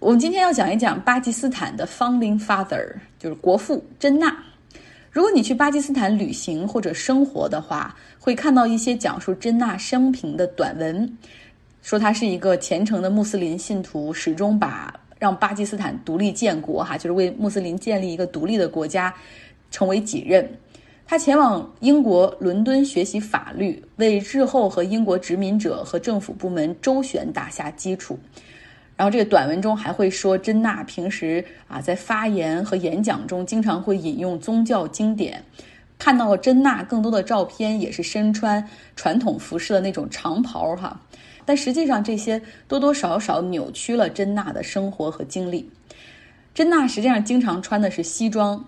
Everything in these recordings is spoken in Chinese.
我们今天要讲一讲巴基斯坦的 founding father，就是国父珍娜。如果你去巴基斯坦旅行或者生活的话，会看到一些讲述珍娜生平的短文，说她是一个虔诚的穆斯林信徒，始终把让巴基斯坦独立建国，哈，就是为穆斯林建立一个独立的国家，成为己任。他前往英国伦敦学习法律，为日后和英国殖民者和政府部门周旋打下基础。然后这个短文中还会说，珍娜平时啊在发言和演讲中经常会引用宗教经典。看到了珍娜更多的照片，也是身穿传统服饰的那种长袍哈。但实际上这些多多少少扭曲了珍娜的生活和经历。珍娜实际上经常穿的是西装。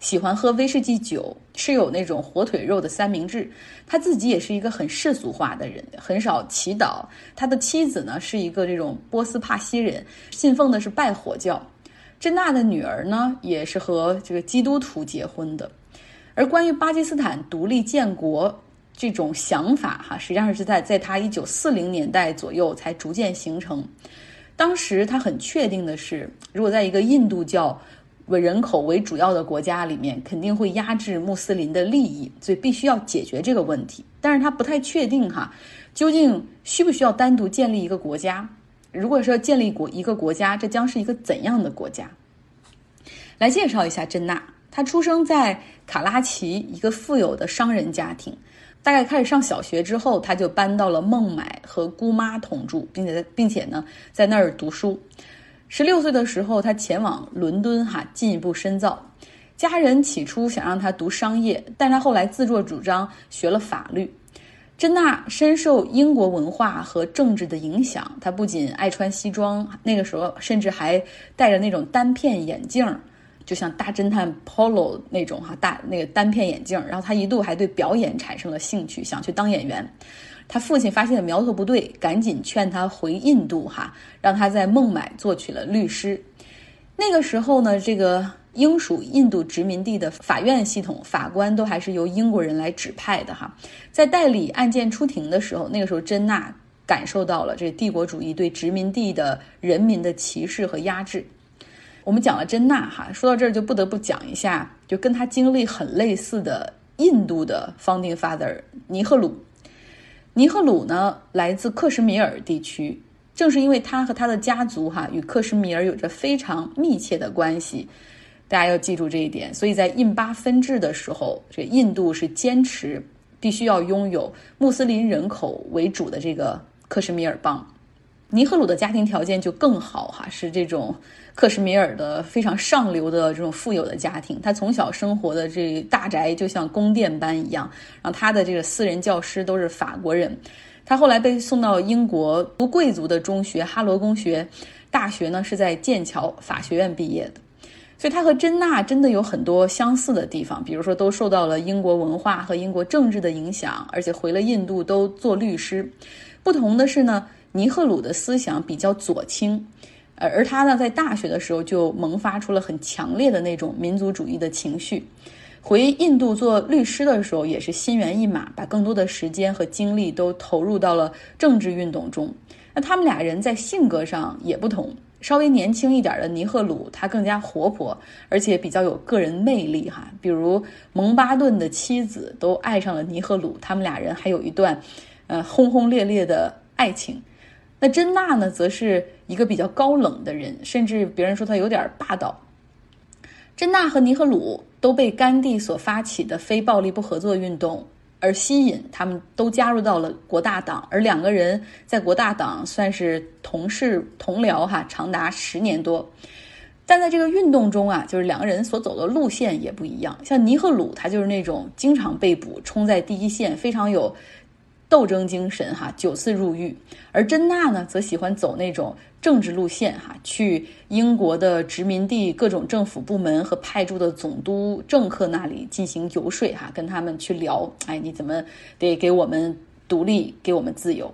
喜欢喝威士忌酒，吃有那种火腿肉的三明治。他自己也是一个很世俗化的人，很少祈祷。他的妻子呢是一个这种波斯帕西人，信奉的是拜火教。珍娜的女儿呢也是和这个基督徒结婚的。而关于巴基斯坦独立建国这种想法，哈，实际上是在在他一九四零年代左右才逐渐形成。当时他很确定的是，如果在一个印度教。为人口为主要的国家里面，肯定会压制穆斯林的利益，所以必须要解决这个问题。但是他不太确定哈，究竟需不需要单独建立一个国家？如果说建立国一个国家，这将是一个怎样的国家？来介绍一下珍娜，她出生在卡拉奇一个富有的商人家庭，大概开始上小学之后，他就搬到了孟买和姑妈同住，并且并且呢在那儿读书。十六岁的时候，他前往伦敦，哈，进一步深造。家人起初想让他读商业，但他后来自作主张学了法律。珍娜深受英国文化和政治的影响，她不仅爱穿西装，那个时候甚至还戴着那种单片眼镜儿，就像大侦探 Polo 那种哈大那个单片眼镜。然后他一度还对表演产生了兴趣，想去当演员。他父亲发现苗头不对，赶紧劝他回印度哈，让他在孟买做起了律师。那个时候呢，这个英属印度殖民地的法院系统，法官都还是由英国人来指派的哈。在代理案件出庭的时候，那个时候珍娜感受到了这帝国主义对殖民地的人民的歧视和压制。我们讲了珍娜哈，说到这儿就不得不讲一下，就跟他经历很类似的印度的 founding father 尼赫鲁。尼赫鲁呢，来自克什米尔地区。正是因为他和他的家族哈与克什米尔有着非常密切的关系，大家要记住这一点。所以在印巴分治的时候，这印度是坚持必须要拥有穆斯林人口为主的这个克什米尔邦。尼赫鲁的家庭条件就更好哈，是这种。克什米尔的非常上流的这种富有的家庭，他从小生活的这大宅就像宫殿般一样。然后他的这个私人教师都是法国人。他后来被送到英国读贵族的中学哈罗公学大学呢，是在剑桥法学院毕业的。所以他和珍娜真的有很多相似的地方，比如说都受到了英国文化和英国政治的影响，而且回了印度都做律师。不同的是呢，尼赫鲁的思想比较左倾。而而他呢，在大学的时候就萌发出了很强烈的那种民族主义的情绪。回印度做律师的时候，也是心猿意马，把更多的时间和精力都投入到了政治运动中。那他们俩人在性格上也不同，稍微年轻一点的尼赫鲁，他更加活泼，而且比较有个人魅力哈。比如蒙巴顿的妻子都爱上了尼赫鲁，他们俩人还有一段，呃，轰轰烈烈的爱情。那珍娜呢，则是一个比较高冷的人，甚至别人说她有点霸道。珍娜和尼赫鲁都被甘地所发起的非暴力不合作运动而吸引，他们都加入到了国大党，而两个人在国大党算是同事同僚哈，长达十年多。但在这个运动中啊，就是两个人所走的路线也不一样。像尼赫鲁，他就是那种经常被捕，冲在第一线，非常有。斗争精神哈，九次入狱，而珍娜呢，则喜欢走那种政治路线哈，去英国的殖民地各种政府部门和派驻的总督政客那里进行游说哈，跟他们去聊，哎，你怎么得给我们独立，给我们自由？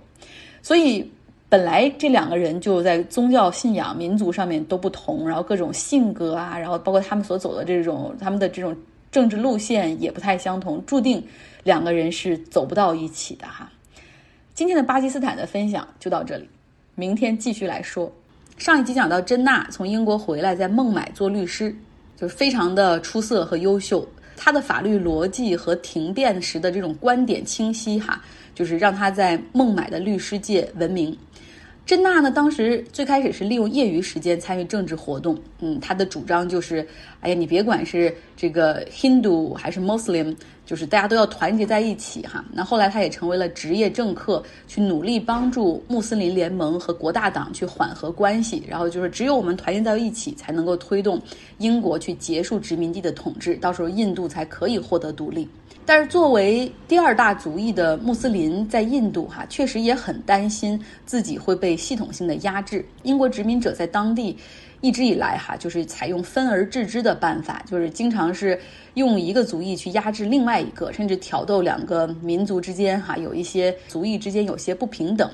所以本来这两个人就在宗教信仰、民族上面都不同，然后各种性格啊，然后包括他们所走的这种他们的这种政治路线也不太相同，注定。两个人是走不到一起的哈。今天的巴基斯坦的分享就到这里，明天继续来说。上一集讲到，珍娜从英国回来，在孟买做律师，就是非常的出色和优秀。她的法律逻辑和停电时的这种观点清晰，哈，就是让她在孟买的律师界闻名。珍娜呢，当时最开始是利用业余时间参与政治活动。嗯，她的主张就是，哎呀，你别管是这个 Hindu 还是 Muslim，就是大家都要团结在一起哈。那后来她也成为了职业政客，去努力帮助穆斯林联盟和国大党去缓和关系。然后就是只有我们团结在一起，才能够推动英国去结束殖民地的统治，到时候印度才可以获得独立。但是作为第二大族裔的穆斯林，在印度哈确实也很担心自己会被系统性的压制。英国殖民者在当地一直以来哈就是采用分而治之的办法，就是经常是用一个族裔去压制另外一个，甚至挑逗两个民族之间哈有一些族裔之间有些不平等。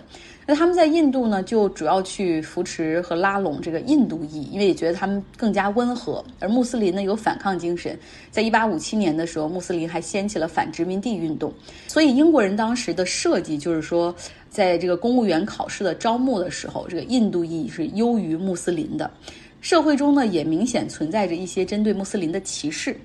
那他们在印度呢，就主要去扶持和拉拢这个印度裔，因为也觉得他们更加温和。而穆斯林呢，有反抗精神。在一八五七年的时候，穆斯林还掀起了反殖民地运动。所以英国人当时的设计就是说，在这个公务员考试的招募的时候，这个印度裔是优于穆斯林的。社会中呢，也明显存在着一些针对穆斯林的歧视，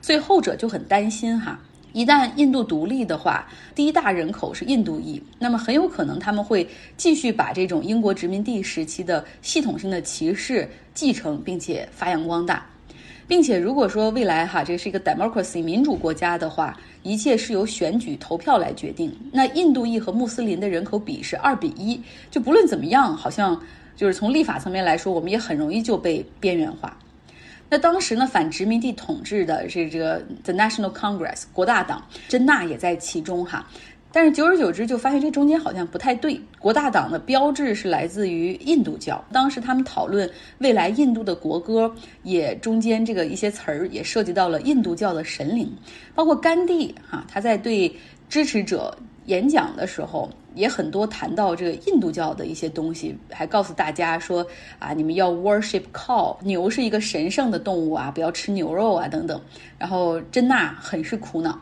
所以后者就很担心哈。一旦印度独立的话，第一大人口是印度裔，那么很有可能他们会继续把这种英国殖民地时期的系统性的歧视继承，并且发扬光大，并且如果说未来哈这是一个 democracy 民主国家的话，一切是由选举投票来决定，那印度裔和穆斯林的人口比是二比一，就不论怎么样，好像就是从立法层面来说，我们也很容易就被边缘化。那当时呢，反殖民地统治的是这个 The National Congress 国大党，珍娜也在其中哈。但是久而久之就发现这中间好像不太对。国大党的标志是来自于印度教，当时他们讨论未来印度的国歌，也中间这个一些词儿也涉及到了印度教的神灵，包括甘地哈，他在对支持者。演讲的时候也很多谈到这个印度教的一些东西，还告诉大家说啊，你们要 worship cow，牛是一个神圣的动物啊，不要吃牛肉啊等等。然后珍娜很是苦恼。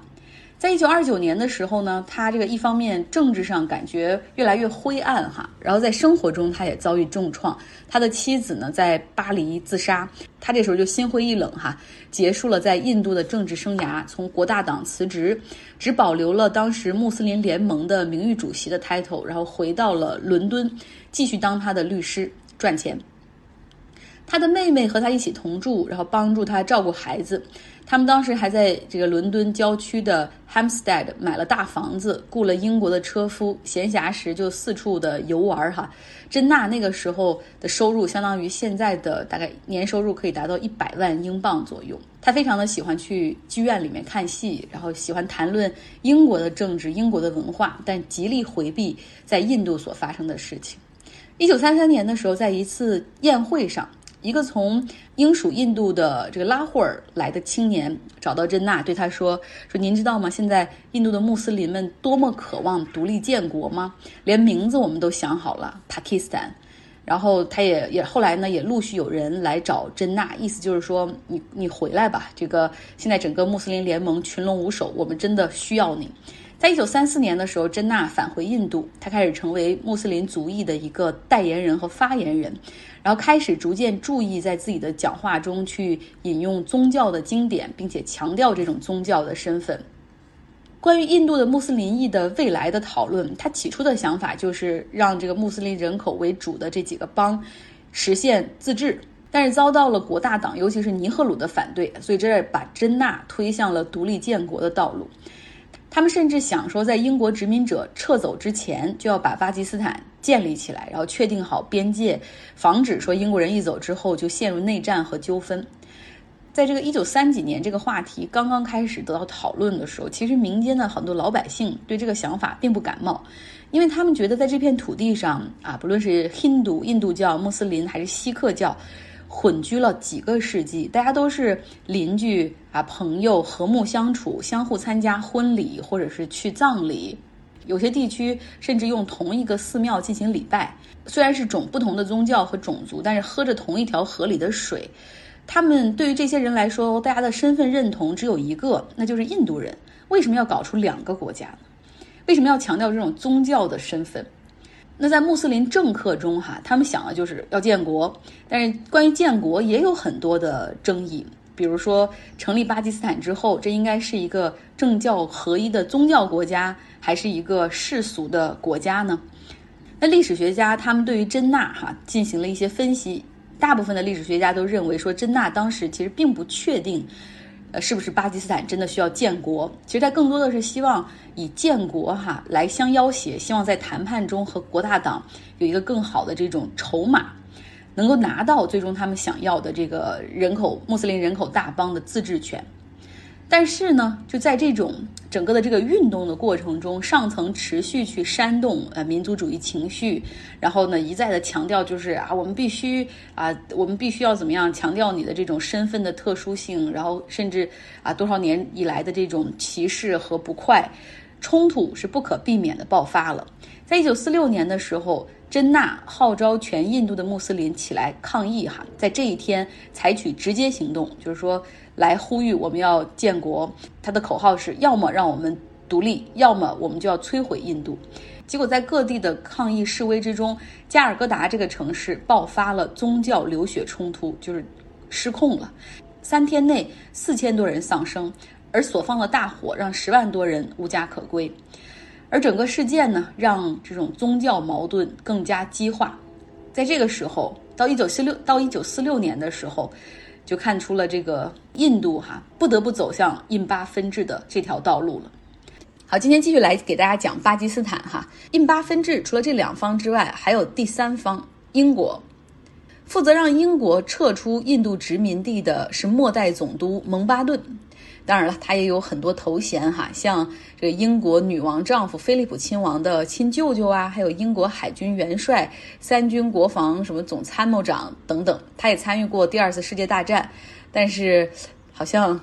在一九二九年的时候呢，他这个一方面政治上感觉越来越灰暗哈，然后在生活中他也遭遇重创。他的妻子呢在巴黎自杀，他这时候就心灰意冷哈，结束了在印度的政治生涯，从国大党辞职，只保留了当时穆斯林联盟的名誉主席的 title，然后回到了伦敦，继续当他的律师赚钱。他的妹妹和他一起同住，然后帮助他照顾孩子。他们当时还在这个伦敦郊区的 Hamstead 买了大房子，雇了英国的车夫，闲暇时就四处的游玩哈。珍娜那个时候的收入相当于现在的大概年收入可以达到一百万英镑左右。他非常的喜欢去剧院里面看戏，然后喜欢谈论英国的政治、英国的文化，但极力回避在印度所发生的事情。一九三三年的时候，在一次宴会上。一个从英属印度的这个拉霍尔来的青年找到珍娜，对他说：“说您知道吗？现在印度的穆斯林们多么渴望独立建国吗？连名字我们都想好了，Pakistan。然后他也也后来呢，也陆续有人来找珍娜，意思就是说，你你回来吧。这个现在整个穆斯林联盟群龙无首，我们真的需要你。”在一九三四年的时候，珍娜返回印度，她开始成为穆斯林族裔的一个代言人和发言人，然后开始逐渐注意在自己的讲话中去引用宗教的经典，并且强调这种宗教的身份。关于印度的穆斯林裔的未来的讨论，他起初的想法就是让这个穆斯林人口为主的这几个邦实现自治，但是遭到了国大党，尤其是尼赫鲁的反对，所以这把珍娜推向了独立建国的道路。他们甚至想说，在英国殖民者撤走之前，就要把巴基斯坦建立起来，然后确定好边界，防止说英国人一走之后就陷入内战和纠纷。在这个一九三几年这个话题刚刚开始得到讨论的时候，其实民间的很多老百姓对这个想法并不感冒，因为他们觉得在这片土地上啊，不论是印度、印度教、穆斯林还是锡克教。混居了几个世纪，大家都是邻居啊，朋友，和睦相处，相互参加婚礼或者是去葬礼。有些地区甚至用同一个寺庙进行礼拜。虽然是种不同的宗教和种族，但是喝着同一条河里的水。他们对于这些人来说，大家的身份认同只有一个，那就是印度人。为什么要搞出两个国家呢？为什么要强调这种宗教的身份？那在穆斯林政客中，哈，他们想的就是要建国，但是关于建国也有很多的争议。比如说，成立巴基斯坦之后，这应该是一个政教合一的宗教国家，还是一个世俗的国家呢？那历史学家他们对于真纳哈进行了一些分析，大部分的历史学家都认为说，真纳当时其实并不确定。呃，是不是巴基斯坦真的需要建国？其实他更多的是希望以建国哈来相要挟，希望在谈判中和国大党有一个更好的这种筹码，能够拿到最终他们想要的这个人口穆斯林人口大邦的自治权。但是呢，就在这种整个的这个运动的过程中，上层持续去煽动呃民族主义情绪，然后呢一再的强调就是啊，我们必须啊，我们必须要怎么样强调你的这种身份的特殊性，然后甚至啊多少年以来的这种歧视和不快冲突是不可避免的爆发了。在一九四六年的时候，真纳号召全印度的穆斯林起来抗议哈，在这一天采取直接行动，就是说。来呼吁我们要建国，他的口号是要么让我们独立，要么我们就要摧毁印度。结果在各地的抗议示威之中，加尔各答这个城市爆发了宗教流血冲突，就是失控了。三天内四千多人丧生，而所放的大火让十万多人无家可归。而整个事件呢，让这种宗教矛盾更加激化。在这个时候，到一九四六到一九四六年的时候。就看出了这个印度哈不得不走向印巴分治的这条道路了。好，今天继续来给大家讲巴基斯坦哈印巴分治，除了这两方之外，还有第三方英国，负责让英国撤出印度殖民地的是末代总督蒙巴顿。当然了，他也有很多头衔哈，像这个英国女王丈夫菲利普亲王的亲舅舅啊，还有英国海军元帅、三军国防什么总参谋长等等。他也参与过第二次世界大战，但是好像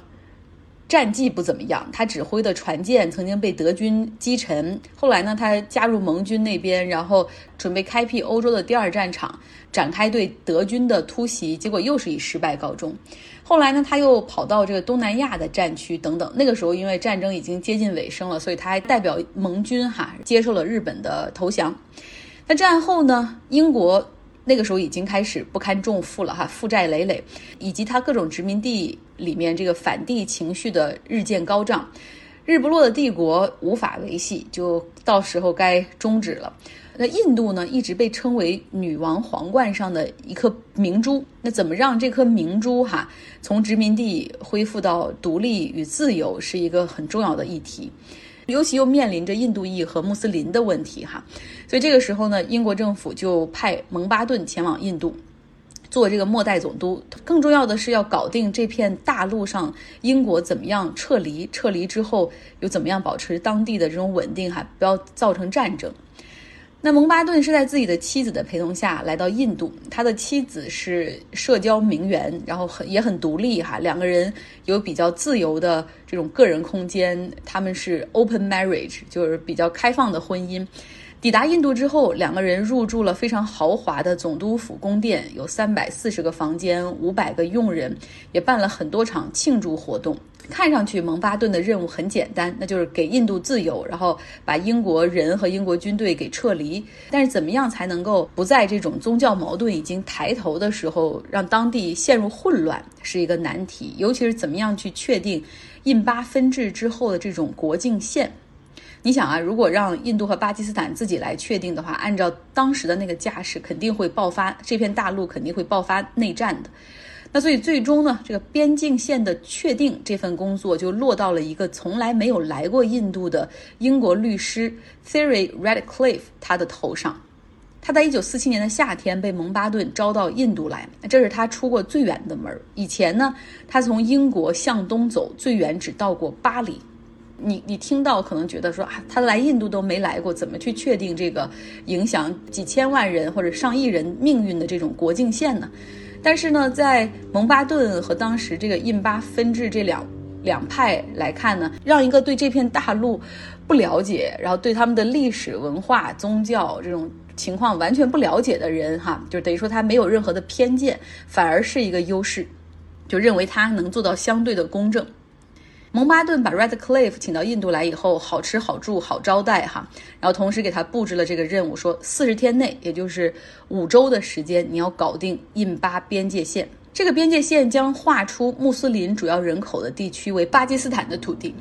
战绩不怎么样。他指挥的船舰曾经被德军击沉。后来呢，他加入盟军那边，然后准备开辟欧洲的第二战场，展开对德军的突袭，结果又是以失败告终。后来呢，他又跑到这个东南亚的战区等等。那个时候，因为战争已经接近尾声了，所以他还代表盟军哈接受了日本的投降。那战后呢，英国那个时候已经开始不堪重负了哈，负债累累，以及他各种殖民地里面这个反帝情绪的日渐高涨，日不落的帝国无法维系，就到时候该终止了。那印度呢，一直被称为女王皇冠上的一颗明珠。那怎么让这颗明珠哈从殖民地恢复到独立与自由，是一个很重要的议题。尤其又面临着印度裔和穆斯林的问题哈。所以这个时候呢，英国政府就派蒙巴顿前往印度做这个末代总督。更重要的是要搞定这片大陆上英国怎么样撤离，撤离之后又怎么样保持当地的这种稳定哈，不要造成战争。那蒙巴顿是在自己的妻子的陪同下来到印度，他的妻子是社交名媛，然后很也很独立哈，两个人有比较自由的这种个人空间，他们是 open marriage，就是比较开放的婚姻。抵达印度之后，两个人入住了非常豪华的总督府宫殿，有三百四十个房间，五百个佣人，也办了很多场庆祝活动。看上去蒙巴顿的任务很简单，那就是给印度自由，然后把英国人和英国军队给撤离。但是怎么样才能够不在这种宗教矛盾已经抬头的时候，让当地陷入混乱，是一个难题。尤其是怎么样去确定印巴分治之后的这种国境线。你想啊，如果让印度和巴基斯坦自己来确定的话，按照当时的那个架势，肯定会爆发这片大陆肯定会爆发内战的。那所以最终呢，这个边境线的确定这份工作就落到了一个从来没有来过印度的英国律师 Theory Redcliffe 他的头上。他在一九四七年的夏天被蒙巴顿招到印度来，这是他出过最远的门以前呢，他从英国向东走，最远只到过巴黎。你你听到可能觉得说啊，他来印度都没来过，怎么去确定这个影响几千万人或者上亿人命运的这种国境线呢？但是呢，在蒙巴顿和当时这个印巴分治这两两派来看呢，让一个对这片大陆不了解，然后对他们的历史文化、宗教这种情况完全不了解的人哈，就等于说他没有任何的偏见，反而是一个优势，就认为他能做到相对的公正。蒙巴顿把 Redcliff 请到印度来以后，好吃好住好招待哈，然后同时给他布置了这个任务，说四十天内，也就是五周的时间，你要搞定印巴边界线。这个边界线将划出穆斯林主要人口的地区为巴基斯坦的土地，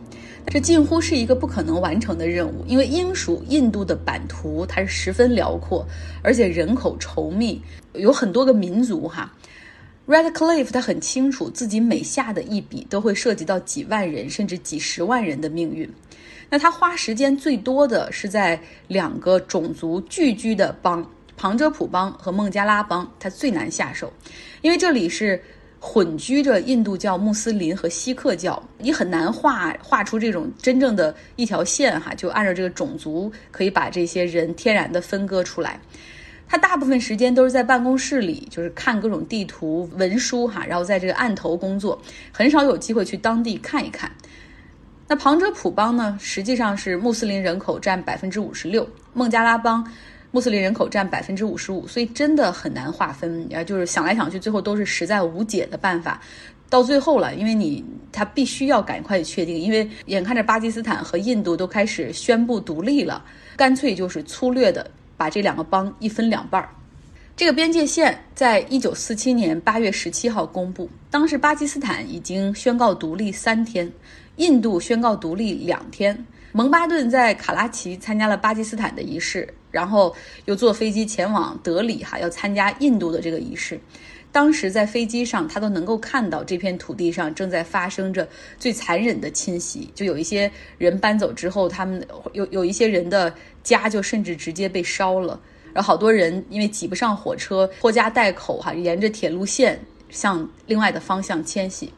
这近乎是一个不可能完成的任务，因为英属印度的版图它是十分辽阔，而且人口稠密，有很多个民族哈。Redcliffe 他很清楚自己每下的一笔都会涉及到几万人甚至几十万人的命运。那他花时间最多的是在两个种族聚居的邦——旁遮普邦和孟加拉邦，他最难下手，因为这里是混居着印度教、穆斯林和锡克教，你很难画画出这种真正的一条线哈，就按照这个种族可以把这些人天然的分割出来。他大部分时间都是在办公室里，就是看各种地图文书哈，然后在这个案头工作，很少有机会去当地看一看。那旁遮普邦呢，实际上是穆斯林人口占百分之五十六，孟加拉邦穆斯林人口占百分之五十五，所以真的很难划分。啊，就是想来想去，最后都是实在无解的办法。到最后了，因为你他必须要赶快确定，因为眼看着巴基斯坦和印度都开始宣布独立了，干脆就是粗略的。把这两个邦一分两半儿，这个边界线在一九四七年八月十七号公布。当时巴基斯坦已经宣告独立三天，印度宣告独立两天。蒙巴顿在卡拉奇参加了巴基斯坦的仪式，然后又坐飞机前往德里，哈，要参加印度的这个仪式。当时在飞机上，他都能够看到这片土地上正在发生着最残忍的侵袭。就有一些人搬走之后，他们有有一些人的。家就甚至直接被烧了，然后好多人因为挤不上火车，拖家带口哈，沿着铁路线向另外的方向迁徙。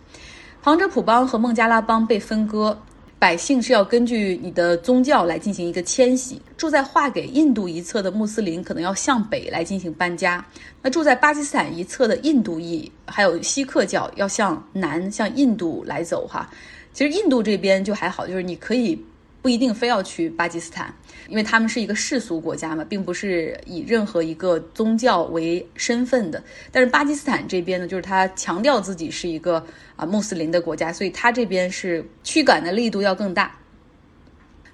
旁遮普邦和孟加拉邦被分割，百姓是要根据你的宗教来进行一个迁徙。住在划给印度一侧的穆斯林可能要向北来进行搬家，那住在巴基斯坦一侧的印度裔还有锡克教要向南向印度来走哈。其实印度这边就还好，就是你可以。不一定非要去巴基斯坦，因为他们是一个世俗国家嘛，并不是以任何一个宗教为身份的。但是巴基斯坦这边呢，就是他强调自己是一个啊穆斯林的国家，所以他这边是驱赶的力度要更大。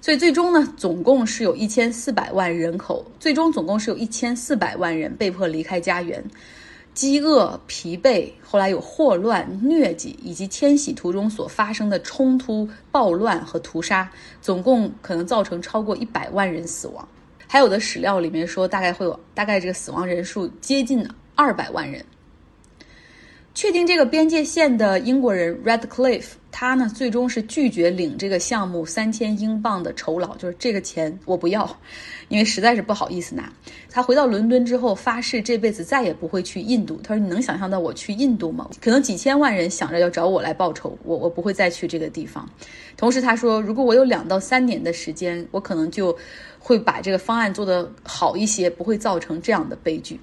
所以最终呢，总共是有一千四百万人口，最终总共是有一千四百万人被迫离开家园。饥饿、疲惫，后来有霍乱、疟疾，以及迁徙途中所发生的冲突、暴乱和屠杀，总共可能造成超过一百万人死亡。还有的史料里面说，大概会有大概这个死亡人数接近二百万人。确定这个边界线的英国人 Redcliffe 他呢最终是拒绝领这个项目三千英镑的酬劳，就是这个钱我不要，因为实在是不好意思拿。他回到伦敦之后发誓这辈子再也不会去印度。他说：“你能想象到我去印度吗？可能几千万人想着要找我来报仇，我我不会再去这个地方。”同时他说：“如果我有两到三年的时间，我可能就会把这个方案做得好一些，不会造成这样的悲剧。”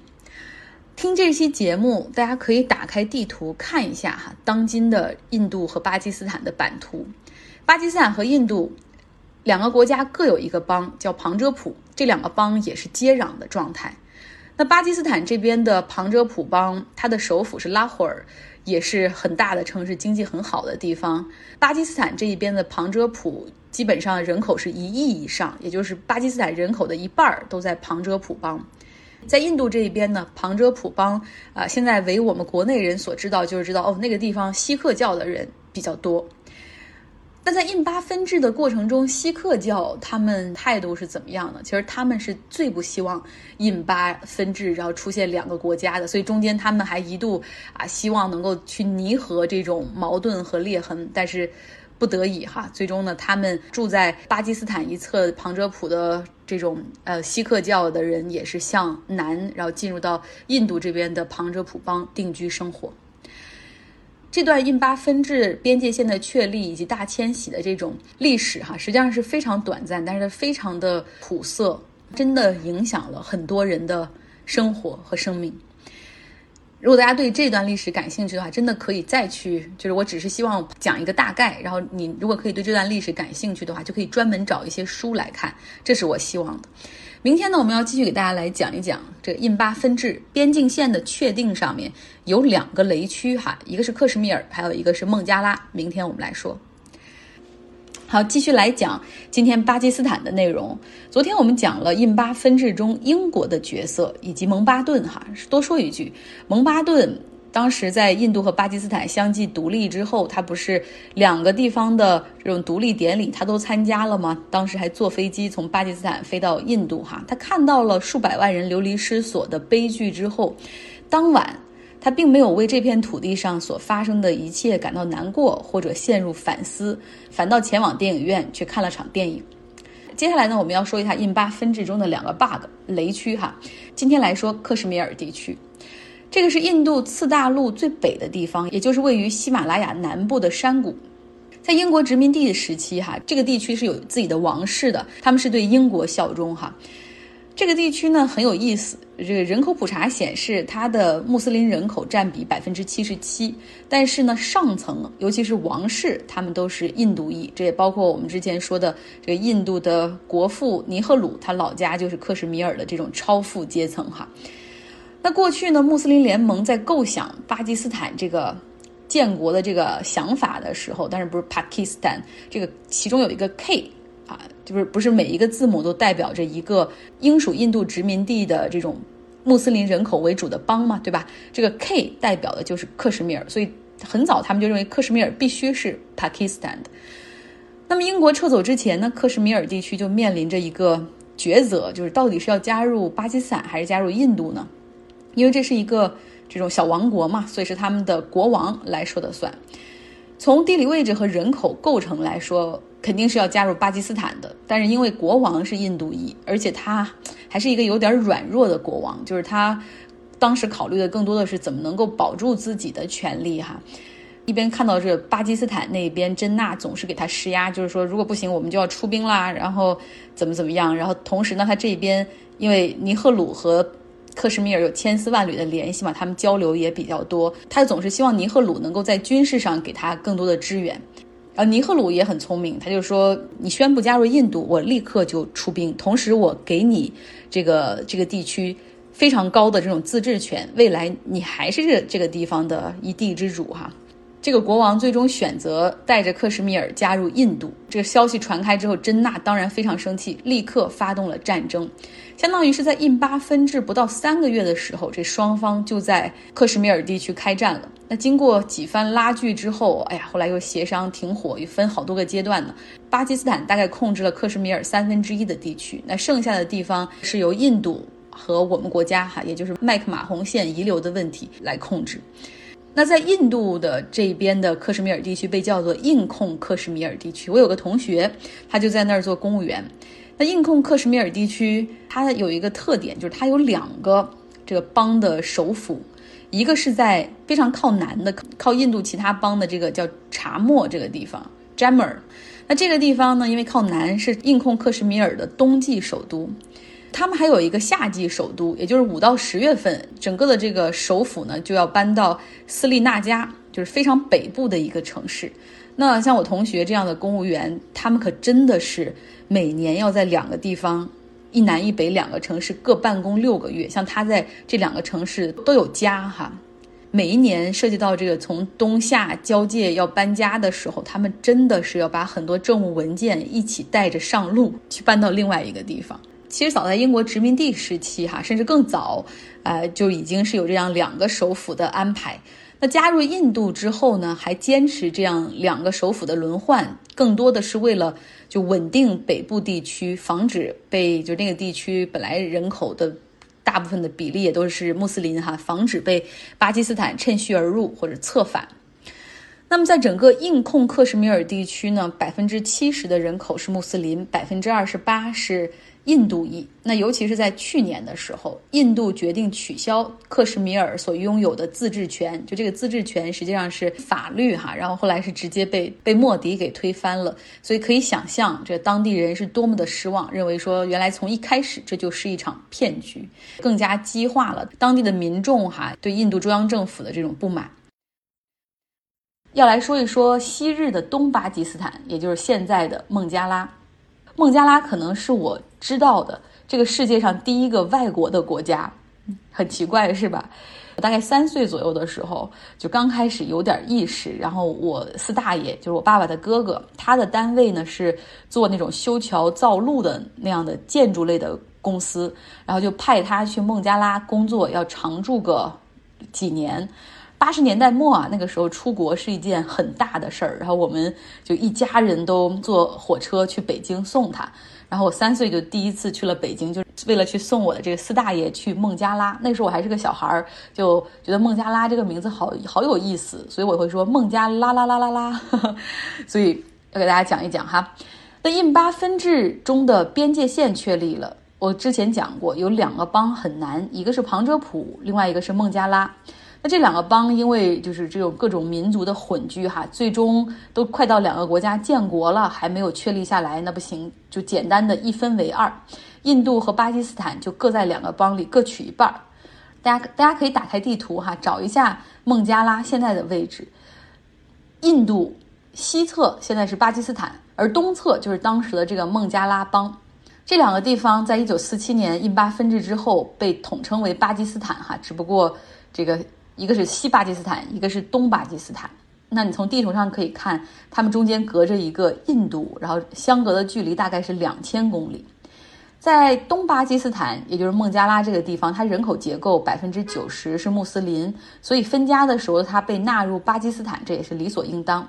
听这期节目，大家可以打开地图看一下哈，当今的印度和巴基斯坦的版图。巴基斯坦和印度两个国家各有一个邦，叫旁遮普，这两个邦也是接壤的状态。那巴基斯坦这边的旁遮普邦，它的首府是拉霍尔，也是很大的城市，经济很好的地方。巴基斯坦这一边的旁遮普，基本上人口是一亿以上，也就是巴基斯坦人口的一半儿都在旁遮普邦。在印度这一边呢，旁遮普邦啊，现在为我们国内人所知道，就是知道哦，那个地方锡克教的人比较多。但在印巴分治的过程中，锡克教他们态度是怎么样的？其实他们是最不希望印巴分治，然后出现两个国家的，所以中间他们还一度啊，希望能够去弥合这种矛盾和裂痕，但是。不得已哈，最终呢，他们住在巴基斯坦一侧旁遮普的这种呃锡克教的人，也是向南，然后进入到印度这边的旁遮普邦定居生活。这段印巴分治边界线的确立以及大迁徙的这种历史哈，实际上是非常短暂，但是非常的苦涩，真的影响了很多人的生活和生命。如果大家对这段历史感兴趣的话，真的可以再去。就是我只是希望讲一个大概，然后你如果可以对这段历史感兴趣的话，就可以专门找一些书来看。这是我希望的。明天呢，我们要继续给大家来讲一讲这个印巴分治边境线的确定上面有两个雷区哈，一个是克什米尔，还有一个是孟加拉。明天我们来说。好，继续来讲今天巴基斯坦的内容。昨天我们讲了印巴分治中英国的角色以及蒙巴顿。哈，多说一句，蒙巴顿当时在印度和巴基斯坦相继独立之后，他不是两个地方的这种独立典礼，他都参加了吗？当时还坐飞机从巴基斯坦飞到印度。哈，他看到了数百万人流离失所的悲剧之后，当晚。他并没有为这片土地上所发生的一切感到难过或者陷入反思，反倒前往电影院去看了场电影。接下来呢，我们要说一下印巴分治中的两个 bug 雷区哈。今天来说克什米尔地区，这个是印度次大陆最北的地方，也就是位于喜马拉雅南部的山谷。在英国殖民地时期哈，这个地区是有自己的王室的，他们是对英国效忠哈。这个地区呢很有意思，这个人口普查显示，它的穆斯林人口占比百分之七十七，但是呢，上层尤其是王室，他们都是印度裔，这也包括我们之前说的这个印度的国父尼赫鲁，他老家就是克什米尔的这种超富阶层哈。那过去呢，穆斯林联盟在构想巴基斯坦这个建国的这个想法的时候，但是不是 Pakistan 这个其中有一个 K。啊，就是不是每一个字母都代表着一个英属印度殖民地的这种穆斯林人口为主的邦嘛，对吧？这个 K 代表的就是克什米尔，所以很早他们就认为克什米尔必须是 Pakistan 的。那么英国撤走之前呢，克什米尔地区就面临着一个抉择，就是到底是要加入巴基斯坦还是加入印度呢？因为这是一个这种小王国嘛，所以是他们的国王来说的算。从地理位置和人口构成来说。肯定是要加入巴基斯坦的，但是因为国王是印度裔，而且他还是一个有点软弱的国王，就是他当时考虑的更多的是怎么能够保住自己的权利哈。一边看到这巴基斯坦那边，真纳总是给他施压，就是说如果不行，我们就要出兵啦，然后怎么怎么样。然后同时呢，他这边因为尼赫鲁和克什米尔有千丝万缕的联系嘛，他们交流也比较多，他总是希望尼赫鲁能够在军事上给他更多的支援。呃，尼赫鲁也很聪明，他就说：“你宣布加入印度，我立刻就出兵，同时我给你这个这个地区非常高的这种自治权，未来你还是这这个地方的一地之主哈。”这个国王最终选择带着克什米尔加入印度。这个消息传开之后，真纳当然非常生气，立刻发动了战争。相当于是在印巴分治不到三个月的时候，这双方就在克什米尔地区开战了。那经过几番拉锯之后，哎呀，后来又协商停火，又分好多个阶段呢。巴基斯坦大概控制了克什米尔三分之一的地区，那剩下的地方是由印度和我们国家哈，也就是麦克马洪线遗留的问题来控制。那在印度的这边的克什米尔地区被叫做印控克什米尔地区。我有个同学，他就在那儿做公务员。那印控克什米尔地区，它有一个特点，就是它有两个这个邦的首府，一个是在非常靠南的，靠印度其他邦的这个叫查莫这个地方 （Jammu）。那这个地方呢，因为靠南，是印控克什米尔的冬季首都。他们还有一个夏季首都，也就是五到十月份，整个的这个首府呢就要搬到斯利纳加，就是非常北部的一个城市。那像我同学这样的公务员，他们可真的是每年要在两个地方，一南一北两个城市各办公六个月。像他在这两个城市都有家哈，每一年涉及到这个从冬夏交界要搬家的时候，他们真的是要把很多政务文件一起带着上路去搬到另外一个地方。其实早在英国殖民地时期，哈，甚至更早，呃，就已经是有这样两个首府的安排。那加入印度之后呢，还坚持这样两个首府的轮换，更多的是为了就稳定北部地区，防止被就那个地区本来人口的大部分的比例也都是穆斯林哈，防止被巴基斯坦趁虚而入或者策反。那么在整个印控克什米尔地区呢，百分之七十的人口是穆斯林，百分之二十八是。印度裔，那尤其是在去年的时候，印度决定取消克什米尔所拥有的自治权，就这个自治权实际上是法律哈，然后后来是直接被被莫迪给推翻了，所以可以想象这当地人是多么的失望，认为说原来从一开始这就是一场骗局，更加激化了当地的民众哈对印度中央政府的这种不满。要来说一说昔日的东巴基斯坦，也就是现在的孟加拉。孟加拉可能是我知道的这个世界上第一个外国的国家，很奇怪是吧？我大概三岁左右的时候，就刚开始有点意识。然后我四大爷就是我爸爸的哥哥，他的单位呢是做那种修桥造路的那样的建筑类的公司，然后就派他去孟加拉工作，要常住个几年。八十年代末啊，那个时候出国是一件很大的事儿，然后我们就一家人都坐火车去北京送他。然后我三岁就第一次去了北京，就是为了去送我的这个四大爷去孟加拉。那时候我还是个小孩儿，就觉得孟加拉这个名字好好有意思，所以我会说孟加拉拉拉拉拉。所以要给大家讲一讲哈。那印巴分治中的边界线确立了，我之前讲过，有两个邦很难，一个是旁遮普，另外一个是孟加拉。这两个邦因为就是这种各种民族的混居哈，最终都快到两个国家建国了，还没有确立下来，那不行，就简单的一分为二，印度和巴基斯坦就各在两个邦里各取一半。大家大家可以打开地图哈，找一下孟加拉现在的位置，印度西侧现在是巴基斯坦，而东侧就是当时的这个孟加拉邦。这两个地方在一九四七年印巴分治之后被统称为巴基斯坦哈，只不过这个。一个是西巴基斯坦，一个是东巴基斯坦。那你从地图上可以看，它们中间隔着一个印度，然后相隔的距离大概是两千公里。在东巴基斯坦，也就是孟加拉这个地方，它人口结构百分之九十是穆斯林，所以分家的时候它被纳入巴基斯坦，这也是理所应当。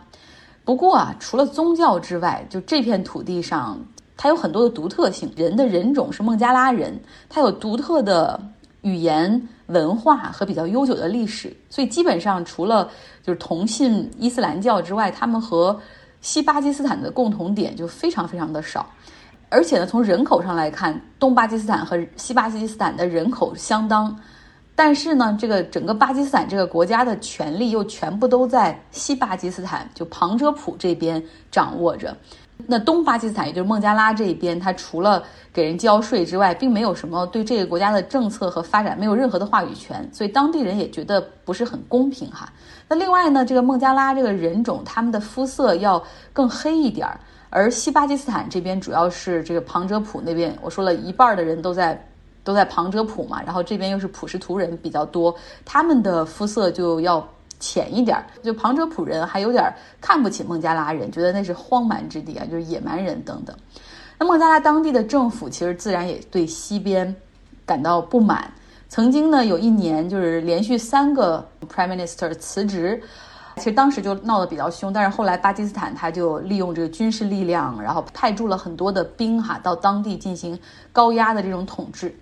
不过啊，除了宗教之外，就这片土地上，它有很多的独特性。人的人种是孟加拉人，它有独特的语言。文化和比较悠久的历史，所以基本上除了就是同信伊斯兰教之外，他们和西巴基斯坦的共同点就非常非常的少。而且呢，从人口上来看，东巴基斯坦和西巴基斯坦的人口相当，但是呢，这个整个巴基斯坦这个国家的权力又全部都在西巴基斯坦就旁遮普这边掌握着。那东巴基斯坦，也就是孟加拉这一边，它除了给人交税之外，并没有什么对这个国家的政策和发展没有任何的话语权，所以当地人也觉得不是很公平哈。那另外呢，这个孟加拉这个人种，他们的肤色要更黑一点儿，而西巴基斯坦这边主要是这个旁遮普那边，我说了一半的人都在都在旁遮普嘛，然后这边又是普什图人比较多，他们的肤色就要。浅一点，就旁遮普人还有点看不起孟加拉人，觉得那是荒蛮之地啊，就是野蛮人等等。那孟加拉当地的政府其实自然也对西边感到不满。曾经呢，有一年就是连续三个 prime minister 辞职，其实当时就闹得比较凶。但是后来巴基斯坦他就利用这个军事力量，然后派驻了很多的兵哈到当地进行高压的这种统治。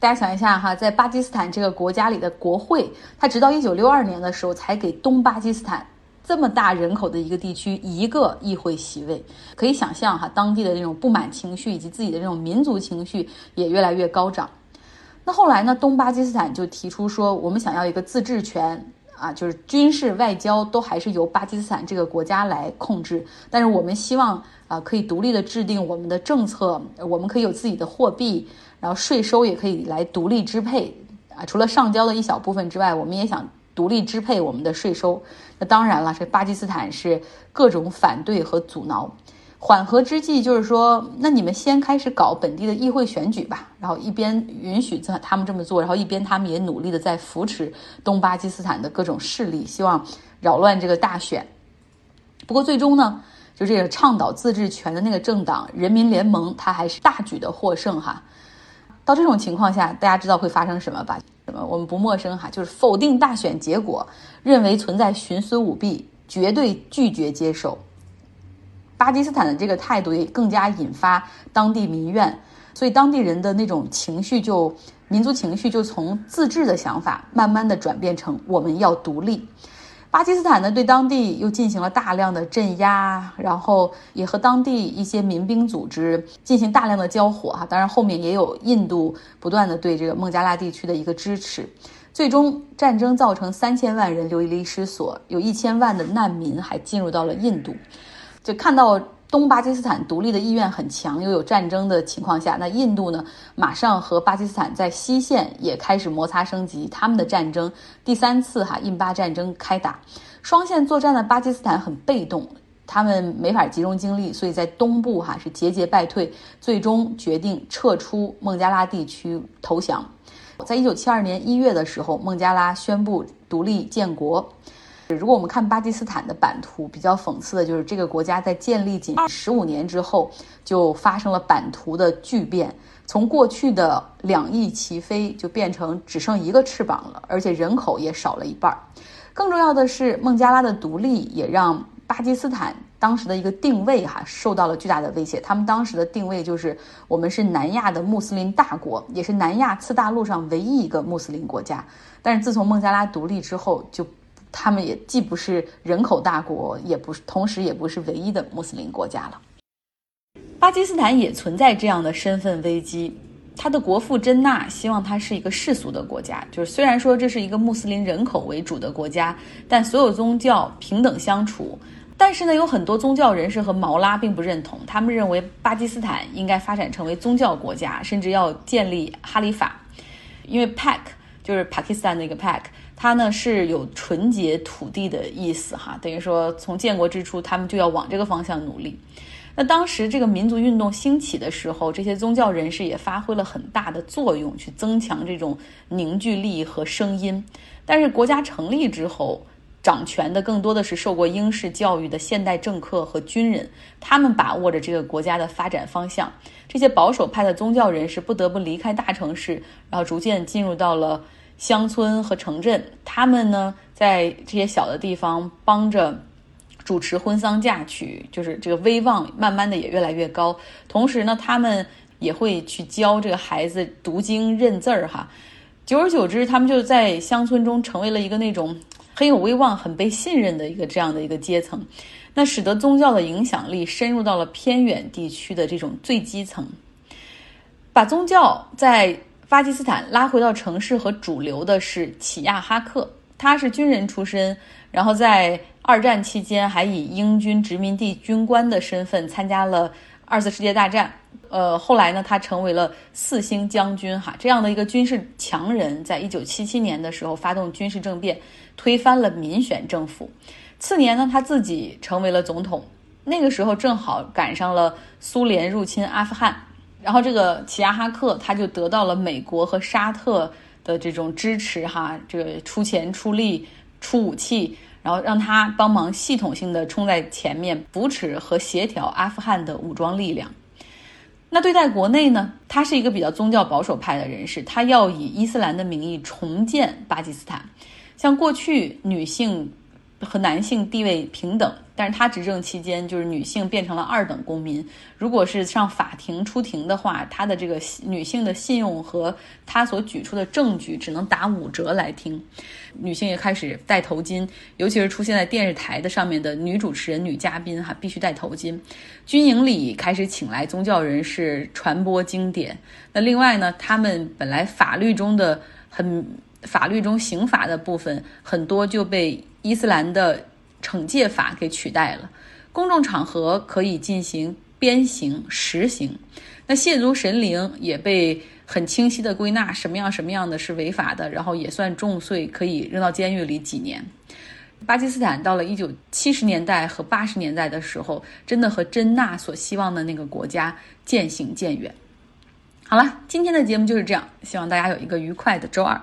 大家想一下哈，在巴基斯坦这个国家里的国会，它直到一九六二年的时候才给东巴基斯坦这么大人口的一个地区一个议会席位。可以想象哈，当地的那种不满情绪以及自己的这种民族情绪也越来越高涨。那后来呢，东巴基斯坦就提出说，我们想要一个自治权啊，就是军事、外交都还是由巴基斯坦这个国家来控制，但是我们希望啊，可以独立的制定我们的政策，我们可以有自己的货币。然后税收也可以来独立支配啊，除了上交的一小部分之外，我们也想独立支配我们的税收。那当然了，这巴基斯坦是各种反对和阻挠。缓和之际，就是说，那你们先开始搞本地的议会选举吧。然后一边允许他们这么做，然后一边他们也努力的在扶持东巴基斯坦的各种势力，希望扰乱这个大选。不过最终呢，就这个倡导自治权的那个政党人民联盟，他还是大举的获胜哈。到这种情况下，大家知道会发生什么吧？什么？我们不陌生哈，就是否定大选结果，认为存在徇私舞弊，绝对拒绝接受。巴基斯坦的这个态度也更加引发当地民怨，所以当地人的那种情绪就民族情绪就从自治的想法，慢慢的转变成我们要独立。巴基斯坦呢，对当地又进行了大量的镇压，然后也和当地一些民兵组织进行大量的交火哈。当然，后面也有印度不断的对这个孟加拉地区的一个支持。最终，战争造成三千万人流离失所，有一千万的难民还进入到了印度。就看到。东巴基斯坦独立的意愿很强，又有战争的情况下，那印度呢，马上和巴基斯坦在西线也开始摩擦升级，他们的战争第三次哈印巴战争开打，双线作战的巴基斯坦很被动，他们没法集中精力，所以在东部哈是节节败退，最终决定撤出孟加拉地区投降。在一九七二年一月的时候，孟加拉宣布独立建国。如果我们看巴基斯坦的版图，比较讽刺的就是这个国家在建立仅十五年之后，就发生了版图的巨变，从过去的两翼齐飞，就变成只剩一个翅膀了，而且人口也少了一半。更重要的是，孟加拉的独立也让巴基斯坦当时的一个定位哈受到了巨大的威胁。他们当时的定位就是我们是南亚的穆斯林大国，也是南亚次大陆上唯一一个穆斯林国家。但是自从孟加拉独立之后，就他们也既不是人口大国，也不是，同时也不是唯一的穆斯林国家了。巴基斯坦也存在这样的身份危机。他的国父真纳希望它是一个世俗的国家，就是虽然说这是一个穆斯林人口为主的国家，但所有宗教平等相处。但是呢，有很多宗教人士和毛拉并不认同，他们认为巴基斯坦应该发展成为宗教国家，甚至要建立哈里法，因为 Pak 就是巴基斯坦那个 Pak。它呢是有纯洁土地的意思哈，等于说从建国之初，他们就要往这个方向努力。那当时这个民族运动兴起的时候，这些宗教人士也发挥了很大的作用，去增强这种凝聚力和声音。但是国家成立之后，掌权的更多的是受过英式教育的现代政客和军人，他们把握着这个国家的发展方向。这些保守派的宗教人士不得不离开大城市，然后逐渐进入到了。乡村和城镇，他们呢在这些小的地方帮着主持婚丧嫁娶，就是这个威望慢慢的也越来越高。同时呢，他们也会去教这个孩子读经认字儿哈。久而久之，他们就在乡村中成为了一个那种很有威望、很被信任的一个这样的一个阶层。那使得宗教的影响力深入到了偏远地区的这种最基层，把宗教在。巴基斯坦拉回到城市和主流的是齐亚哈克，他是军人出身，然后在二战期间还以英军殖民地军官的身份参加了二次世界大战。呃，后来呢，他成为了四星将军哈，这样的一个军事强人，在一九七七年的时候发动军事政变，推翻了民选政府。次年呢，他自己成为了总统，那个时候正好赶上了苏联入侵阿富汗。然后这个齐亚哈克他就得到了美国和沙特的这种支持，哈，这个出钱出力出武器，然后让他帮忙系统性的冲在前面，扶持和协调阿富汗的武装力量。那对待国内呢，他是一个比较宗教保守派的人士，他要以伊斯兰的名义重建巴基斯坦，像过去女性。和男性地位平等，但是他执政期间，就是女性变成了二等公民。如果是上法庭出庭的话，他的这个女性的信用和他所举出的证据只能打五折来听。女性也开始戴头巾，尤其是出现在电视台的上面的女主持人、女嘉宾，哈，必须戴头巾。军营里开始请来宗教人士传播经典。那另外呢，他们本来法律中的很法律中刑法的部分很多就被。伊斯兰的惩戒法给取代了，公众场合可以进行鞭刑、实刑，那亵渎神灵也被很清晰的归纳，什么样什么样的是违法的，然后也算重罪，可以扔到监狱里几年。巴基斯坦到了一九七十年代和八十年代的时候，真的和真纳所希望的那个国家渐行渐远。好了，今天的节目就是这样，希望大家有一个愉快的周二。